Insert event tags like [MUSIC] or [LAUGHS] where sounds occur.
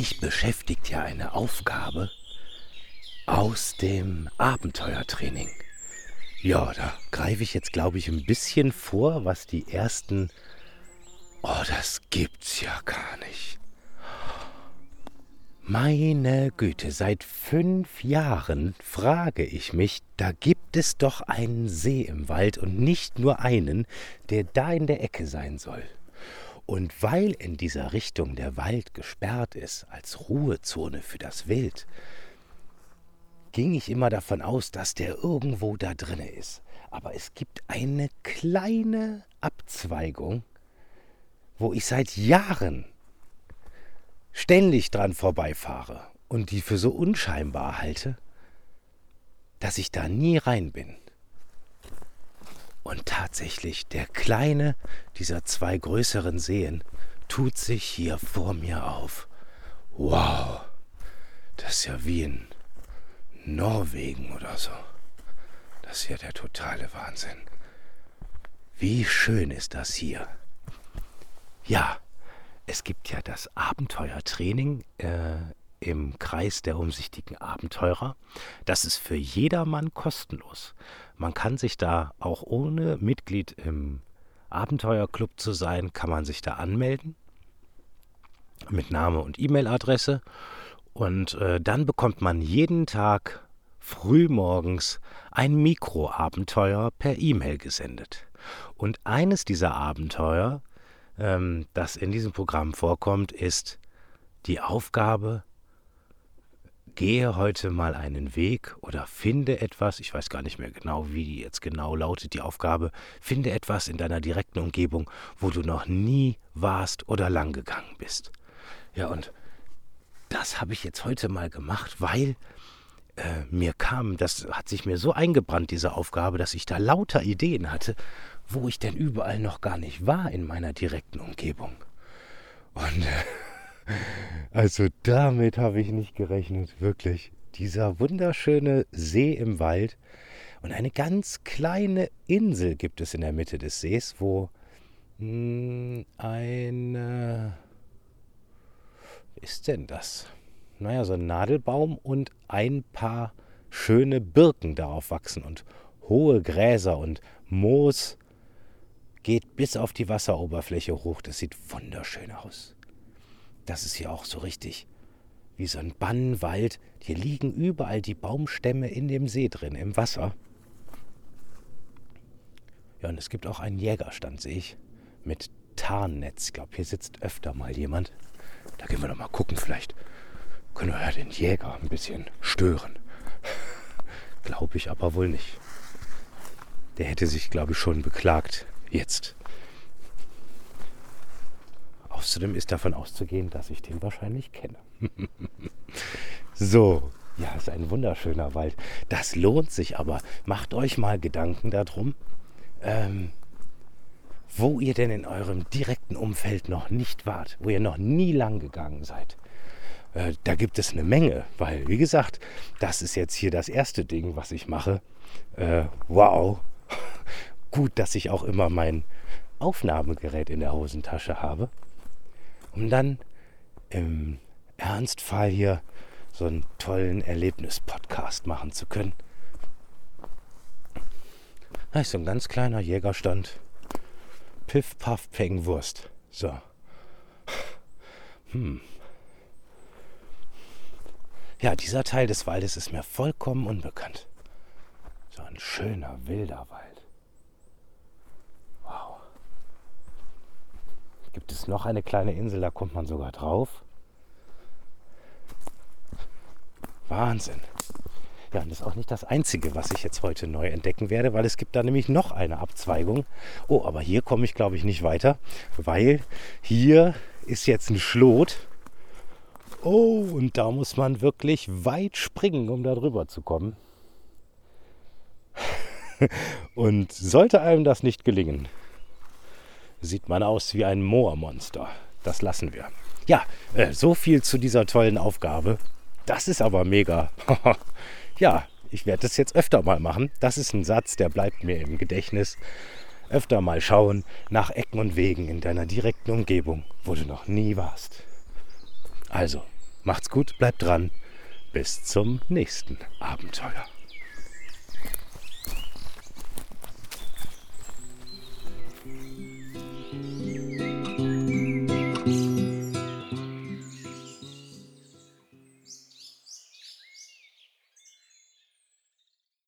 Mich beschäftigt ja eine Aufgabe aus dem Abenteuertraining. Ja, da greife ich jetzt, glaube ich, ein bisschen vor, was die ersten... Oh, das gibt's ja gar nicht. Meine Güte, seit fünf Jahren frage ich mich, da gibt es doch einen See im Wald und nicht nur einen, der da in der Ecke sein soll. Und weil in dieser Richtung der Wald gesperrt ist als Ruhezone für das Wild, ging ich immer davon aus, dass der irgendwo da drinne ist. Aber es gibt eine kleine Abzweigung, wo ich seit Jahren ständig dran vorbeifahre und die für so unscheinbar halte, dass ich da nie rein bin. Und tatsächlich, der kleine dieser zwei größeren Seen tut sich hier vor mir auf. Wow, das ist ja wie in Norwegen oder so. Das ist ja der totale Wahnsinn. Wie schön ist das hier. Ja, es gibt ja das Abenteuertraining äh, im Kreis der umsichtigen Abenteurer. Das ist für jedermann kostenlos. Man kann sich da auch ohne Mitglied im Abenteuerclub zu sein, kann man sich da anmelden mit Name und E-Mail-Adresse und äh, dann bekommt man jeden Tag frühmorgens ein Mikroabenteuer per E-Mail gesendet. Und eines dieser Abenteuer, ähm, das in diesem Programm vorkommt, ist die Aufgabe, gehe heute mal einen Weg oder finde etwas, ich weiß gar nicht mehr genau, wie die jetzt genau lautet, die Aufgabe, finde etwas in deiner direkten Umgebung, wo du noch nie warst oder lang gegangen bist. Ja, und das habe ich jetzt heute mal gemacht, weil äh, mir kam, das hat sich mir so eingebrannt, diese Aufgabe, dass ich da lauter Ideen hatte, wo ich denn überall noch gar nicht war in meiner direkten Umgebung. Und äh, also damit habe ich nicht gerechnet, wirklich. Dieser wunderschöne See im Wald und eine ganz kleine Insel gibt es in der Mitte des Sees, wo mh, hm, eine ist denn das? Naja, so ein Nadelbaum und ein paar schöne Birken darauf wachsen und hohe Gräser und Moos geht bis auf die Wasseroberfläche hoch. Das sieht wunderschön aus. Das ist hier auch so richtig wie so ein Bannenwald. Hier liegen überall die Baumstämme in dem See drin, im Wasser. Ja, und es gibt auch einen Jägerstand, sehe ich, mit Tarnnetz. Ich glaube, hier sitzt öfter mal jemand. Da gehen wir doch mal gucken, vielleicht können wir ja den Jäger ein bisschen stören. glaube ich aber wohl nicht. Der hätte sich, glaube ich, schon beklagt. Jetzt. Außerdem ist davon auszugehen, dass ich den wahrscheinlich kenne. [LAUGHS] so, ja, ist ein wunderschöner Wald. Das lohnt sich aber. Macht euch mal Gedanken darum, ähm, wo ihr denn in eurem direkten Umfeld noch nicht wart, wo ihr noch nie lang gegangen seid. Äh, da gibt es eine Menge, weil, wie gesagt, das ist jetzt hier das erste Ding, was ich mache. Äh, wow, [LAUGHS] gut, dass ich auch immer mein Aufnahmegerät in der Hosentasche habe, um dann im Ernstfall hier so einen tollen Erlebnis-Podcast machen zu können. Da ist so ein ganz kleiner Jägerstand Piff, Paff, Peng, Wurst. So. Hm. Ja, dieser Teil des Waldes ist mir vollkommen unbekannt. So ein schöner, wilder Wald. Wow. Es noch eine kleine Insel, da kommt man sogar drauf. Wahnsinn. Ja, und das ist auch nicht das Einzige, was ich jetzt heute neu entdecken werde, weil es gibt da nämlich noch eine Abzweigung. Oh, aber hier komme ich, glaube ich, nicht weiter, weil hier ist jetzt ein Schlot. Oh, und da muss man wirklich weit springen, um da drüber zu kommen. [LAUGHS] und sollte einem das nicht gelingen, sieht man aus wie ein Moormonster. Das lassen wir. Ja, äh, so viel zu dieser tollen Aufgabe. Das ist aber mega. [LAUGHS] ja, ich werde das jetzt öfter mal machen. Das ist ein Satz, der bleibt mir im Gedächtnis. Öfter mal schauen nach Ecken und Wegen in deiner direkten Umgebung, wo du noch nie warst. Also, Macht's gut, bleibt dran. Bis zum nächsten Abenteuer.